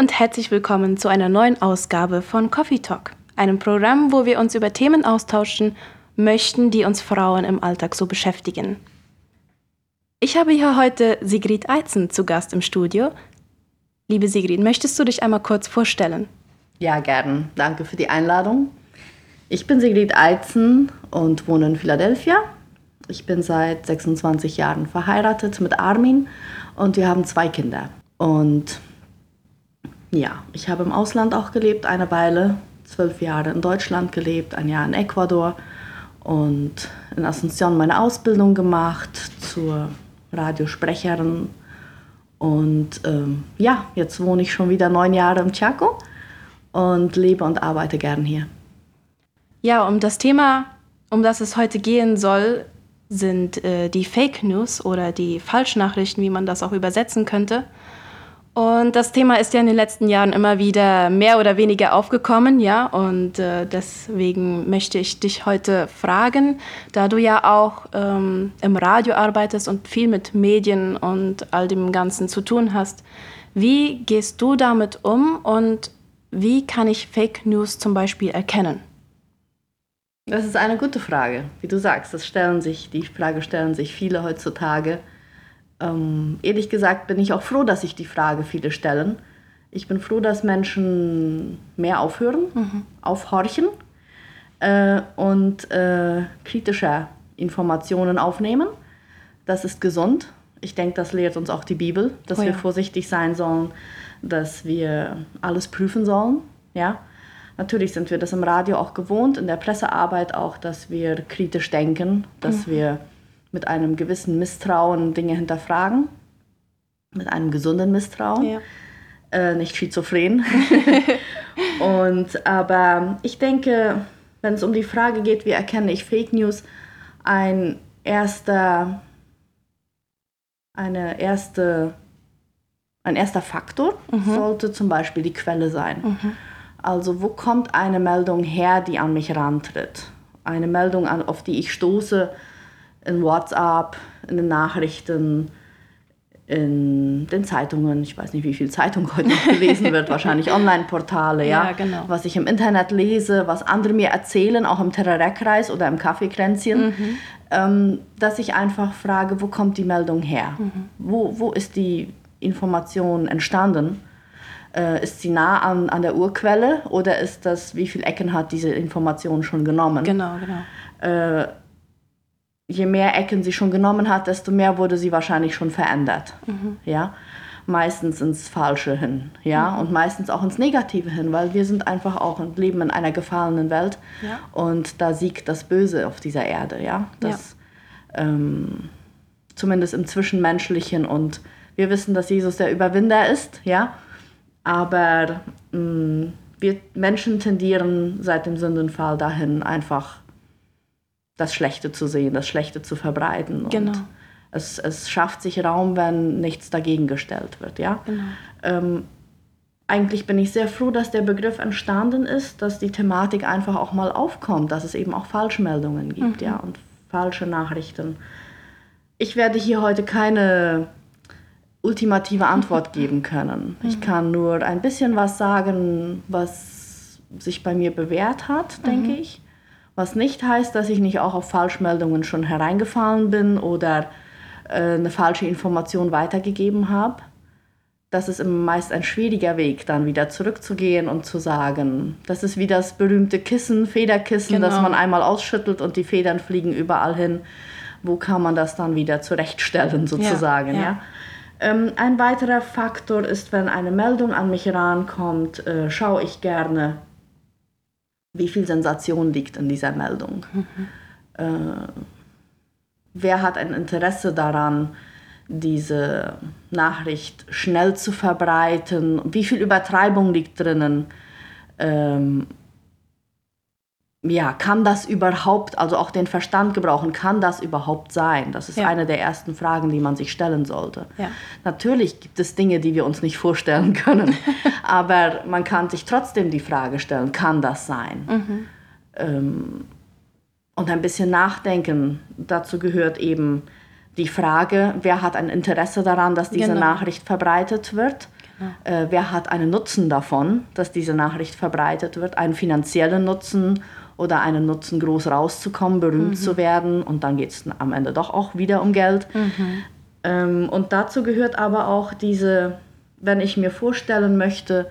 Und herzlich willkommen zu einer neuen Ausgabe von Coffee Talk, einem Programm, wo wir uns über Themen austauschen möchten, die uns Frauen im Alltag so beschäftigen. Ich habe hier heute Sigrid Eizen zu Gast im Studio. Liebe Sigrid, möchtest du dich einmal kurz vorstellen? Ja, gern. Danke für die Einladung. Ich bin Sigrid Eizen und wohne in Philadelphia. Ich bin seit 26 Jahren verheiratet mit Armin und wir haben zwei Kinder. Und ja, ich habe im Ausland auch gelebt, eine Weile, zwölf Jahre in Deutschland gelebt, ein Jahr in Ecuador und in Asunción meine Ausbildung gemacht zur Radiosprecherin. Und ähm, ja, jetzt wohne ich schon wieder neun Jahre im Chaco und lebe und arbeite gern hier. Ja, um das Thema, um das es heute gehen soll, sind äh, die Fake News oder die Falschnachrichten, wie man das auch übersetzen könnte. Und das Thema ist ja in den letzten Jahren immer wieder mehr oder weniger aufgekommen, ja. Und äh, deswegen möchte ich dich heute fragen, da du ja auch ähm, im Radio arbeitest und viel mit Medien und all dem Ganzen zu tun hast. Wie gehst du damit um und wie kann ich Fake News zum Beispiel erkennen? Das ist eine gute Frage. Wie du sagst, das stellen sich, die Frage stellen sich viele heutzutage. Ähm, ehrlich gesagt bin ich auch froh, dass sich die Frage viele stellen. Ich bin froh, dass Menschen mehr aufhören, mhm. aufhorchen äh, und äh, kritische Informationen aufnehmen. Das ist gesund. Ich denke, das lehrt uns auch die Bibel, dass oh ja. wir vorsichtig sein sollen, dass wir alles prüfen sollen. Ja? Natürlich sind wir das im Radio auch gewohnt, in der Pressearbeit auch, dass wir kritisch denken, dass mhm. wir mit einem gewissen Misstrauen Dinge hinterfragen, mit einem gesunden Misstrauen, ja. äh, nicht schizophren. und aber ich denke, wenn es um die Frage geht, wie erkenne ich Fake News, ein erster, eine erste, ein erster Faktor mhm. sollte zum Beispiel die Quelle sein. Mhm. Also wo kommt eine Meldung her, die an mich rantritt? Eine Meldung, auf die ich stoße, in WhatsApp, in den Nachrichten, in den Zeitungen. Ich weiß nicht, wie viel Zeitung heute noch gelesen wird, wahrscheinlich Online-Portale, ja. ja genau. Was ich im Internet lese, was andere mir erzählen, auch im Terrareckreis oder im Kaffeekränzchen, mhm. ähm, dass ich einfach frage, wo kommt die Meldung her? Mhm. Wo, wo ist die Information entstanden? Äh, ist sie nah an, an der Urquelle oder ist das, wie viele Ecken hat diese Information schon genommen? Genau, genau. Äh, je mehr Ecken sie schon genommen hat, desto mehr wurde sie wahrscheinlich schon verändert. Mhm. Ja? Meistens ins Falsche hin, ja, mhm. und meistens auch ins Negative hin, weil wir sind einfach auch und leben in einer gefallenen Welt ja. und da siegt das Böse auf dieser Erde, ja. Das, ja. Ähm, zumindest im Zwischenmenschlichen und wir wissen, dass Jesus der Überwinder ist, ja, aber mh, mm, wir Menschen tendieren seit dem Sündenfall dahin, einfach das Schlechte zu sehen, das Schlechte zu verbreiten. Genau. Und es, es schafft sich Raum, wenn nichts dagegen gestellt wird. Ja? Genau. Ähm, eigentlich bin ich sehr froh, dass der Begriff entstanden ist, dass die Thematik einfach auch mal aufkommt, dass es eben auch Falschmeldungen gibt mhm. ja, und falsche Nachrichten. Ich werde hier heute keine ultimative Antwort geben können. Ich mhm. kann nur ein bisschen was sagen, was sich bei mir bewährt hat, denke mhm. ich. Was nicht heißt, dass ich nicht auch auf Falschmeldungen schon hereingefallen bin oder äh, eine falsche Information weitergegeben habe. Das ist immer meist ein schwieriger Weg, dann wieder zurückzugehen und zu sagen, das ist wie das berühmte Kissen, Federkissen, genau. das man einmal ausschüttelt und die Federn fliegen überall hin. Wo kann man das dann wieder zurechtstellen, sozusagen? Ja, ja. ja? Ähm, ein weiterer Faktor ist, wenn eine Meldung an mich rankommt, äh, schaue ich gerne, wie viel Sensation liegt in dieser Meldung. Mhm. Äh, wer hat ein Interesse daran, diese Nachricht schnell zu verbreiten? Wie viel Übertreibung liegt drinnen? Ähm, ja, kann das überhaupt, also auch den Verstand gebrauchen, kann das überhaupt sein? Das ist ja. eine der ersten Fragen, die man sich stellen sollte. Ja. Natürlich gibt es Dinge, die wir uns nicht vorstellen können, aber man kann sich trotzdem die Frage stellen, kann das sein? Mhm. Ähm, und ein bisschen nachdenken, dazu gehört eben die Frage, wer hat ein Interesse daran, dass diese genau. Nachricht verbreitet wird? Ja. Äh, wer hat einen Nutzen davon, dass diese Nachricht verbreitet wird? Einen finanziellen Nutzen oder einen Nutzen, groß rauszukommen, berühmt mhm. zu werden. Und dann geht es am Ende doch auch wieder um Geld. Mhm. Ähm, und dazu gehört aber auch diese, wenn ich mir vorstellen möchte,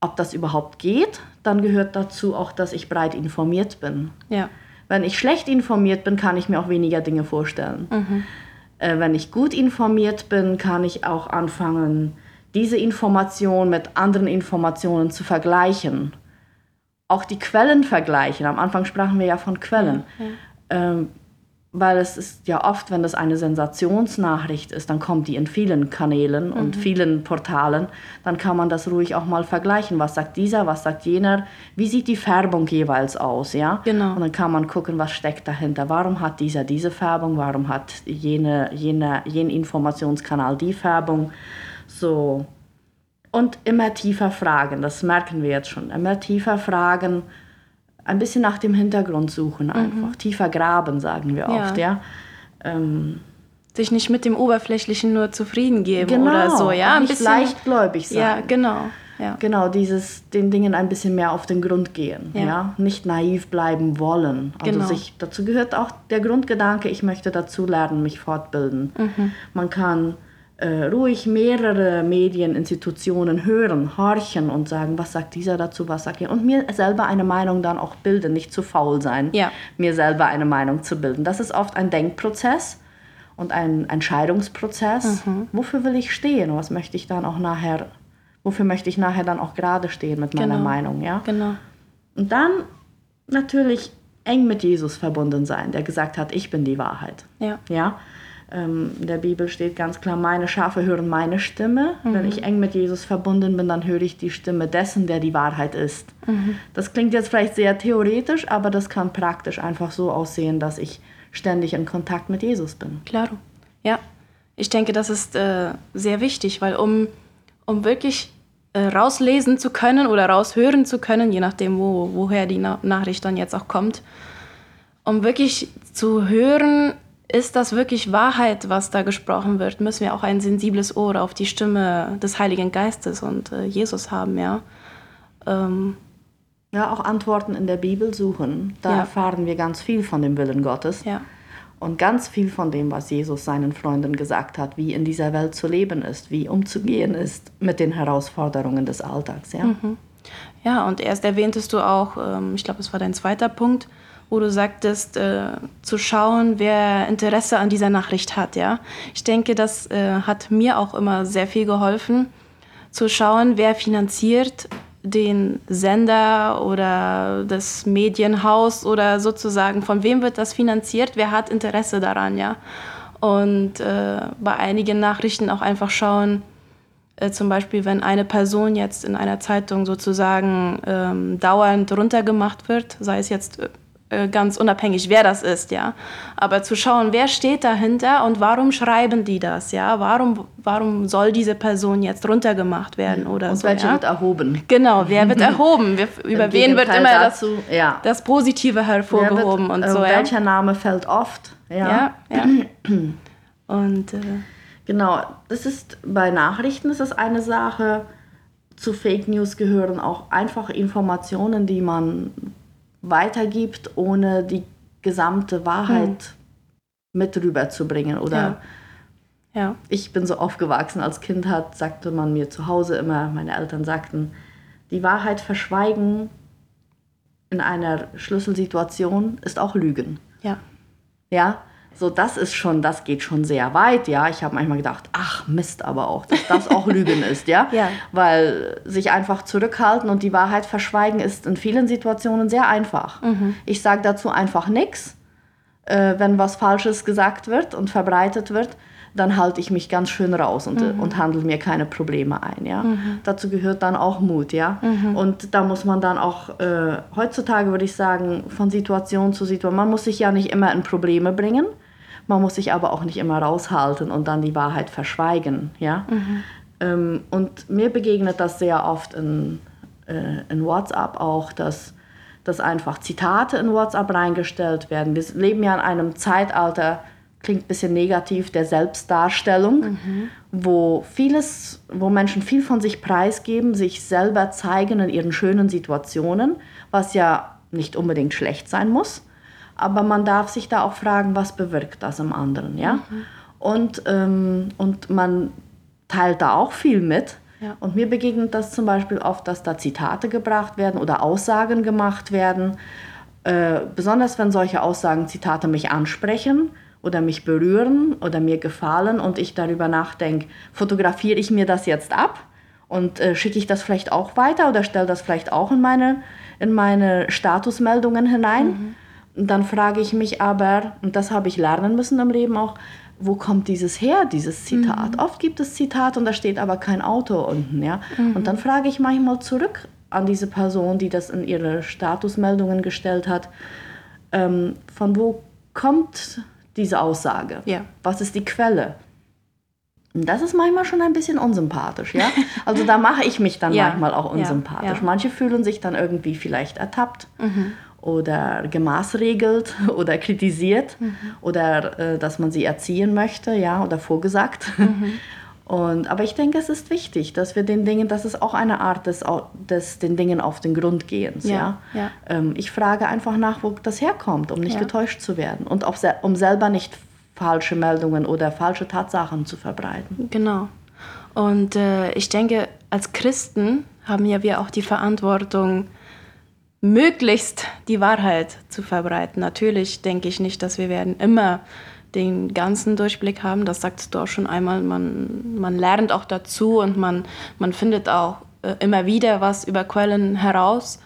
ob das überhaupt geht, dann gehört dazu auch, dass ich breit informiert bin. Ja. Wenn ich schlecht informiert bin, kann ich mir auch weniger Dinge vorstellen. Mhm. Äh, wenn ich gut informiert bin, kann ich auch anfangen, diese Information mit anderen Informationen zu vergleichen. Auch die Quellen vergleichen. Am Anfang sprachen wir ja von Quellen. Ja, ja. Ähm, weil es ist ja oft, wenn das eine Sensationsnachricht ist, dann kommt die in vielen Kanälen und mhm. vielen Portalen, dann kann man das ruhig auch mal vergleichen. Was sagt dieser, was sagt jener? Wie sieht die Färbung jeweils aus, ja? Genau. Und dann kann man gucken, was steckt dahinter. Warum hat dieser diese Färbung? Warum hat jene, jene, jener Informationskanal die Färbung? So. Und immer tiefer fragen, das merken wir jetzt schon. Immer tiefer fragen, ein bisschen nach dem Hintergrund suchen, einfach mhm. tiefer graben, sagen wir oft, ja. ja? Ähm, sich nicht mit dem Oberflächlichen nur zufrieden geben genau, oder so, ja, ein nicht bisschen leichtgläubig sein. Ja, genau. Ja. Genau, dieses den Dingen ein bisschen mehr auf den Grund gehen, ja, ja? nicht naiv bleiben wollen. Also genau. sich dazu gehört auch der Grundgedanke, ich möchte dazu lernen, mich fortbilden. Mhm. Man kann äh, ruhig mehrere Medieninstitutionen hören, horchen und sagen, was sagt dieser dazu, was sagt er. Und mir selber eine Meinung dann auch bilden, nicht zu faul sein, ja. mir selber eine Meinung zu bilden. Das ist oft ein Denkprozess und ein Entscheidungsprozess. Mhm. Wofür will ich stehen? Was möchte ich dann auch nachher, wofür möchte ich nachher dann auch gerade stehen mit meiner genau. Meinung? Ja? Genau. Und dann natürlich eng mit Jesus verbunden sein, der gesagt hat, ich bin die Wahrheit. Ja. ja? Ähm, in der Bibel steht ganz klar, meine Schafe hören meine Stimme. Mhm. Wenn ich eng mit Jesus verbunden bin, dann höre ich die Stimme dessen, der die Wahrheit ist. Mhm. Das klingt jetzt vielleicht sehr theoretisch, aber das kann praktisch einfach so aussehen, dass ich ständig in Kontakt mit Jesus bin. Klar, ja. Ich denke, das ist äh, sehr wichtig, weil um, um wirklich äh, rauslesen zu können oder raushören zu können, je nachdem, wo, woher die Na Nachricht dann jetzt auch kommt, um wirklich zu hören, ist das wirklich Wahrheit, was da gesprochen wird, müssen wir auch ein sensibles Ohr auf die Stimme des Heiligen Geistes und äh, Jesus haben, ja. Ähm, ja, auch Antworten in der Bibel suchen. Da ja. erfahren wir ganz viel von dem Willen Gottes. Ja. Und ganz viel von dem, was Jesus seinen Freunden gesagt hat, wie in dieser Welt zu leben ist, wie umzugehen ist mit den Herausforderungen des Alltags. Ja, mhm. ja und erst erwähntest du auch, ähm, ich glaube, es war dein zweiter Punkt, wo du sagtest, äh, zu schauen, wer Interesse an dieser Nachricht hat. Ja? Ich denke, das äh, hat mir auch immer sehr viel geholfen, zu schauen, wer finanziert den Sender oder das Medienhaus oder sozusagen, von wem wird das finanziert, wer hat Interesse daran, ja. Und äh, bei einigen Nachrichten auch einfach schauen, äh, zum Beispiel, wenn eine Person jetzt in einer Zeitung sozusagen ähm, dauernd runtergemacht wird, sei es jetzt äh, ganz unabhängig, wer das ist, ja. Aber zu schauen, wer steht dahinter und warum schreiben die das, ja? Warum, warum soll diese Person jetzt runtergemacht werden oder und so? welcher ja? wird erhoben? Genau, wer wird erhoben? Wir, über wen wird immer dazu, das, ja. das Positive hervorgehoben wird, und so, äh, ja? Welcher Name fällt oft? Ja, ja. und äh, genau, das ist bei Nachrichten ist das eine Sache. Zu Fake News gehören auch einfach Informationen, die man weitergibt, ohne die gesamte Wahrheit hm. mit rüberzubringen. Oder ja. Ja. ich bin so aufgewachsen, als Kind hat, sagte man mir zu Hause immer, meine Eltern sagten, die Wahrheit verschweigen in einer Schlüsselsituation ist auch Lügen. Ja. Ja, so, das ist schon, das geht schon sehr weit, ja. Ich habe manchmal gedacht, ach Mist, aber auch, dass das auch Lügen ist, ja? ja. Weil sich einfach zurückhalten und die Wahrheit verschweigen ist in vielen Situationen sehr einfach. Mhm. Ich sage dazu einfach nichts. Äh, wenn was Falsches gesagt wird und verbreitet wird, dann halte ich mich ganz schön raus und, mhm. und handle mir keine Probleme ein. Ja? Mhm. Dazu gehört dann auch Mut. Ja? Mhm. Und da muss man dann auch, äh, heutzutage würde ich sagen, von Situation zu Situation, man muss sich ja nicht immer in Probleme bringen, man muss sich aber auch nicht immer raushalten und dann die Wahrheit verschweigen. Ja? Mhm. Ähm, und mir begegnet das sehr oft in, äh, in WhatsApp auch, dass, dass einfach Zitate in WhatsApp reingestellt werden. Wir leben ja in einem Zeitalter, klingt ein bisschen negativ, der Selbstdarstellung, mhm. wo vieles, wo Menschen viel von sich preisgeben, sich selber zeigen in ihren schönen Situationen, was ja nicht unbedingt schlecht sein muss. Aber man darf sich da auch fragen, was bewirkt das im anderen, ja? Mhm. Und, ähm, und man teilt da auch viel mit. Ja. Und mir begegnet das zum Beispiel oft, dass da Zitate gebracht werden oder Aussagen gemacht werden. Äh, besonders wenn solche Aussagen, Zitate mich ansprechen oder mich berühren oder mir gefallen und ich darüber nachdenke, fotografiere ich mir das jetzt ab und äh, schicke ich das vielleicht auch weiter oder stelle das vielleicht auch in meine, in meine Statusmeldungen hinein. Mhm. Dann frage ich mich aber, und das habe ich lernen müssen im Leben auch, wo kommt dieses her, dieses Zitat? Mhm. Oft gibt es Zitate und da steht aber kein Autor unten, ja. Mhm. Und dann frage ich manchmal zurück an diese Person, die das in ihre Statusmeldungen gestellt hat, ähm, von wo kommt diese Aussage? Ja. Was ist die Quelle? Und das ist manchmal schon ein bisschen unsympathisch, ja. Also da mache ich mich dann ja. manchmal auch unsympathisch. Ja. Manche fühlen sich dann irgendwie vielleicht ertappt. Mhm oder gemaßregelt oder kritisiert mhm. oder äh, dass man sie erziehen möchte, ja, oder vorgesagt. Mhm. Und, aber ich denke, es ist wichtig, dass wir den Dingen, das ist auch eine Art des, des den Dingen auf den Grund gehens. Ja, ja? ja. Ähm, ich frage einfach nach, wo das herkommt, um nicht ja. getäuscht zu werden und auch um selber nicht falsche Meldungen oder falsche Tatsachen zu verbreiten. Genau. Und äh, ich denke, als Christen haben ja wir auch die Verantwortung, möglichst die Wahrheit zu verbreiten. Natürlich denke ich nicht, dass wir werden immer den ganzen Durchblick haben. Das sagst du auch schon einmal. Man, man lernt auch dazu und man, man findet auch äh, immer wieder was über Quellen heraus.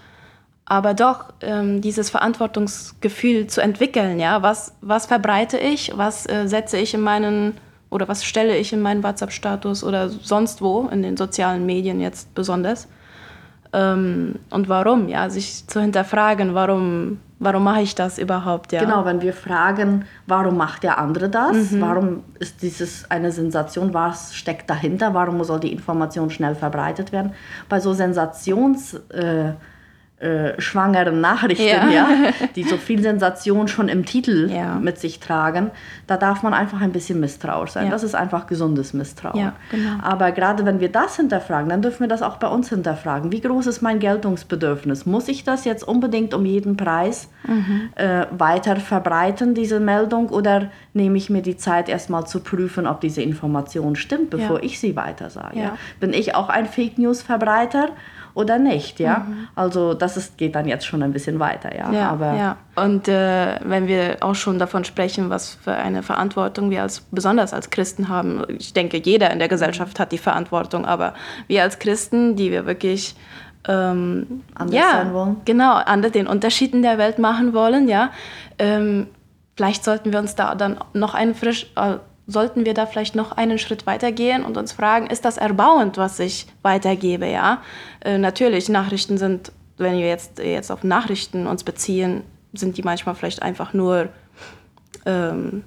Aber doch ähm, dieses Verantwortungsgefühl zu entwickeln, ja, was, was verbreite ich, was äh, setze ich in meinen oder was stelle ich in meinen WhatsApp-Status oder sonst wo, in den sozialen Medien jetzt besonders. Ähm, und warum, ja, sich zu hinterfragen, warum, warum mache ich das überhaupt, ja. Genau, wenn wir fragen, warum macht der andere das, mhm. warum ist dieses eine Sensation, was steckt dahinter, warum soll die Information schnell verbreitet werden, bei so Sensations... Äh, äh, schwangeren Nachrichten, ja. ja. die so viel Sensation schon im Titel ja. mit sich tragen, da darf man einfach ein bisschen misstrauisch sein. Ja. Das ist einfach gesundes Misstrauen. Genau. Aber gerade wenn wir das hinterfragen, dann dürfen wir das auch bei uns hinterfragen. Wie groß ist mein Geltungsbedürfnis? Muss ich das jetzt unbedingt um jeden Preis mhm. äh, weiter verbreiten, diese Meldung, oder nehme ich mir die Zeit erstmal zu prüfen, ob diese Information stimmt, bevor ich sie weitersage? Bin ich auch ein Fake News Verbreiter? Oder nicht, ja. Mhm. Also das ist, geht dann jetzt schon ein bisschen weiter, ja. ja Aber ja. Und äh, wenn wir auch schon davon sprechen, was für eine Verantwortung wir als besonders als Christen haben, ich denke, jeder in der Gesellschaft hat die Verantwortung, aber wir als Christen, die wir wirklich ähm, anders ja, sein wollen. Genau, anders den Unterschied in der Welt machen wollen, ja. Ähm, vielleicht sollten wir uns da dann noch einen frisch, äh, sollten wir da vielleicht noch einen Schritt weitergehen und uns fragen, ist das erbauend, was ich weitergebe, ja? Äh, natürlich, Nachrichten sind, wenn wir jetzt, jetzt auf Nachrichten uns beziehen, sind die manchmal vielleicht einfach nur, ähm,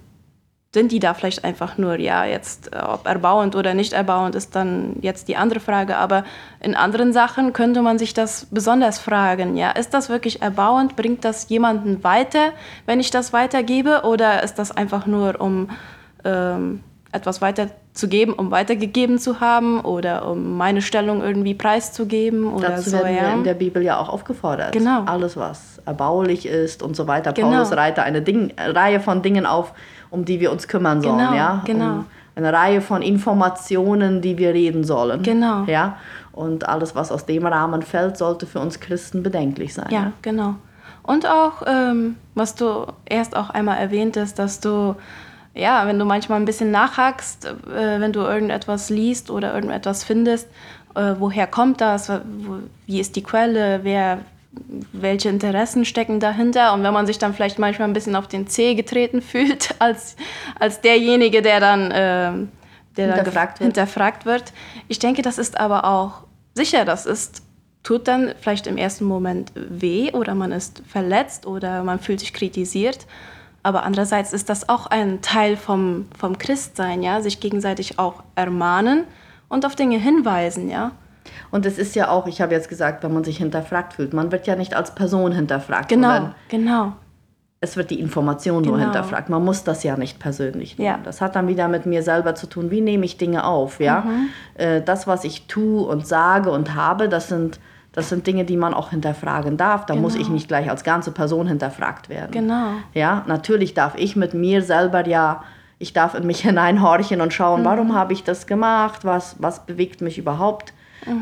sind die da vielleicht einfach nur, ja, jetzt, äh, ob erbauend oder nicht erbauend, ist dann jetzt die andere Frage. Aber in anderen Sachen könnte man sich das besonders fragen, ja, ist das wirklich erbauend? Bringt das jemanden weiter, wenn ich das weitergebe? Oder ist das einfach nur um ähm, etwas weiterzugeben, um weitergegeben zu haben oder um meine Stellung irgendwie preiszugeben oder Dazu so. werden ja. wir in der Bibel ja auch aufgefordert. Genau. Alles, was erbaulich ist und so weiter. Genau. Paulus reiht eine Ding, Reihe von Dingen auf, um die wir uns kümmern sollen. Genau, ja? genau. Um eine Reihe von Informationen, die wir reden sollen. Genau. Ja? Und alles, was aus dem Rahmen fällt, sollte für uns Christen bedenklich sein. Ja, ja? genau. Und auch, ähm, was du erst auch einmal erwähntest, dass du ja, wenn du manchmal ein bisschen nachhackst, äh, wenn du irgendetwas liest oder irgendetwas findest, äh, woher kommt das, wo, wie ist die Quelle, wer, welche Interessen stecken dahinter und wenn man sich dann vielleicht manchmal ein bisschen auf den Zeh getreten fühlt als, als derjenige, der dann, äh, der hinterfragt, dann wird. hinterfragt wird. Ich denke, das ist aber auch sicher, das ist tut dann vielleicht im ersten Moment weh oder man ist verletzt oder man fühlt sich kritisiert. Aber andererseits ist das auch ein Teil vom, vom Christsein, ja, sich gegenseitig auch ermahnen und auf Dinge hinweisen, ja. Und es ist ja auch, ich habe jetzt gesagt, wenn man sich hinterfragt fühlt, man wird ja nicht als Person hinterfragt. Genau, genau. es wird die Information nur Genau. hinterfragt. Man muss das ja nicht persönlich nehmen. Ja. Das hat dann wieder mit mir selber zu tun. Wie nehme ich Dinge auf? Ja? Mhm. Äh, das, was ich tue und sage und habe, das sind, das sind Dinge, die man auch hinterfragen darf. Da muss ich nicht gleich als ganze Person hinterfragt werden. Genau. Ja, natürlich darf ich mit mir selber ja, ich darf in mich hineinhorchen und schauen, warum habe ich das gemacht? Was, was bewegt mich überhaupt?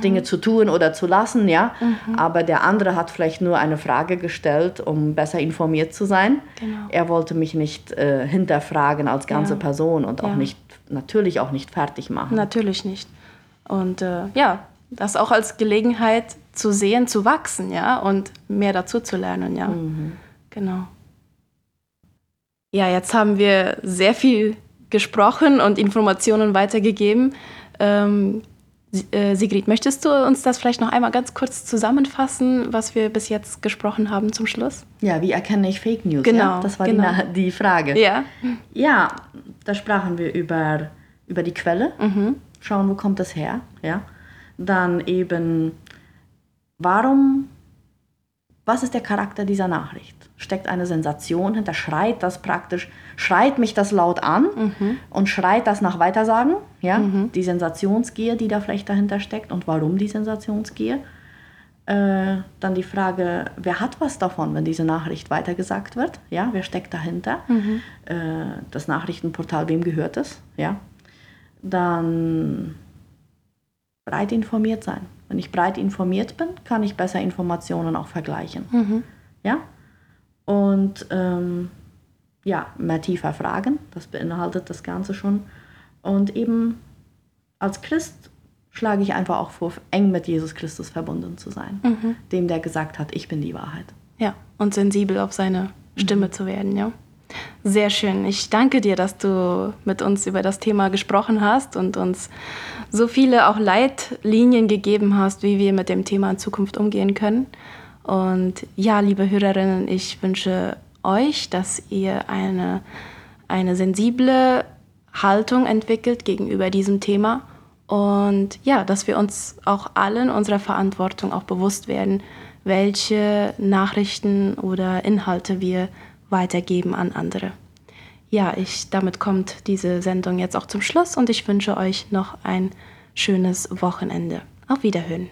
Dinge zu tun oder zu lassen, ja. Aber der andere hat vielleicht nur eine Frage gestellt, um besser informiert zu sein. Genau. Er wollte mich nicht äh, hinterfragen als ganze Ja. Person und auch Ja. nicht, natürlich auch nicht fertig machen. Natürlich nicht. Und äh, ja, das auch als Gelegenheit zu sehen, zu wachsen, ja, und mehr dazu zu lernen, ja. Genau. Ja, jetzt haben wir sehr viel gesprochen und Informationen weitergegeben. Ähm, äh, Sigrid, möchtest du uns das vielleicht noch einmal ganz kurz zusammenfassen, was wir bis jetzt gesprochen haben zum Schluss? Ja, wie erkenne ich Fake News? Genau, ja? Das war genau. die, die Frage. Ja. Ja, da sprachen wir über, über die Quelle, schauen, wo kommt das her, ja. Dann eben, warum, was ist der Charakter dieser Nachricht? Steckt eine Sensation hinter? Schreit das praktisch, schreit mich das laut an und schreit das nach Weitersagen, ja? Die Sensationsgier, die da vielleicht dahinter steckt und warum die Sensationsgier? Äh, dann die Frage, wer hat was davon, wenn diese Nachricht weitergesagt wird? Ja, wer steckt dahinter? Äh, das Nachrichtenportal, wem gehört es? Ja. Dann breit informiert sein. Wenn ich breit informiert bin, kann ich besser Informationen auch vergleichen. Ja. Und ähm, ja, mehr tiefer fragen, das beinhaltet das Ganze schon. Und eben als Christ schlage ich einfach auch vor, eng mit Jesus Christus verbunden zu sein, dem der gesagt hat, ich bin die Wahrheit. Ja, und sensibel auf seine Stimme zu werden, ja. Sehr schön. Ich danke dir, dass du mit uns über das Thema gesprochen hast und uns so viele auch Leitlinien gegeben hast, wie wir mit dem Thema in Zukunft umgehen können. Und ja, liebe Hörerinnen, ich wünsche euch, dass ihr eine, eine sensible Haltung entwickelt gegenüber diesem Thema und ja, dass wir uns auch allen unserer Verantwortung auch bewusst werden, welche Nachrichten oder Inhalte wir weitergeben an andere. Ja, ich, damit kommt diese Sendung jetzt auch zum Schluss und ich wünsche euch noch ein schönes Wochenende. Auf Wiederhören.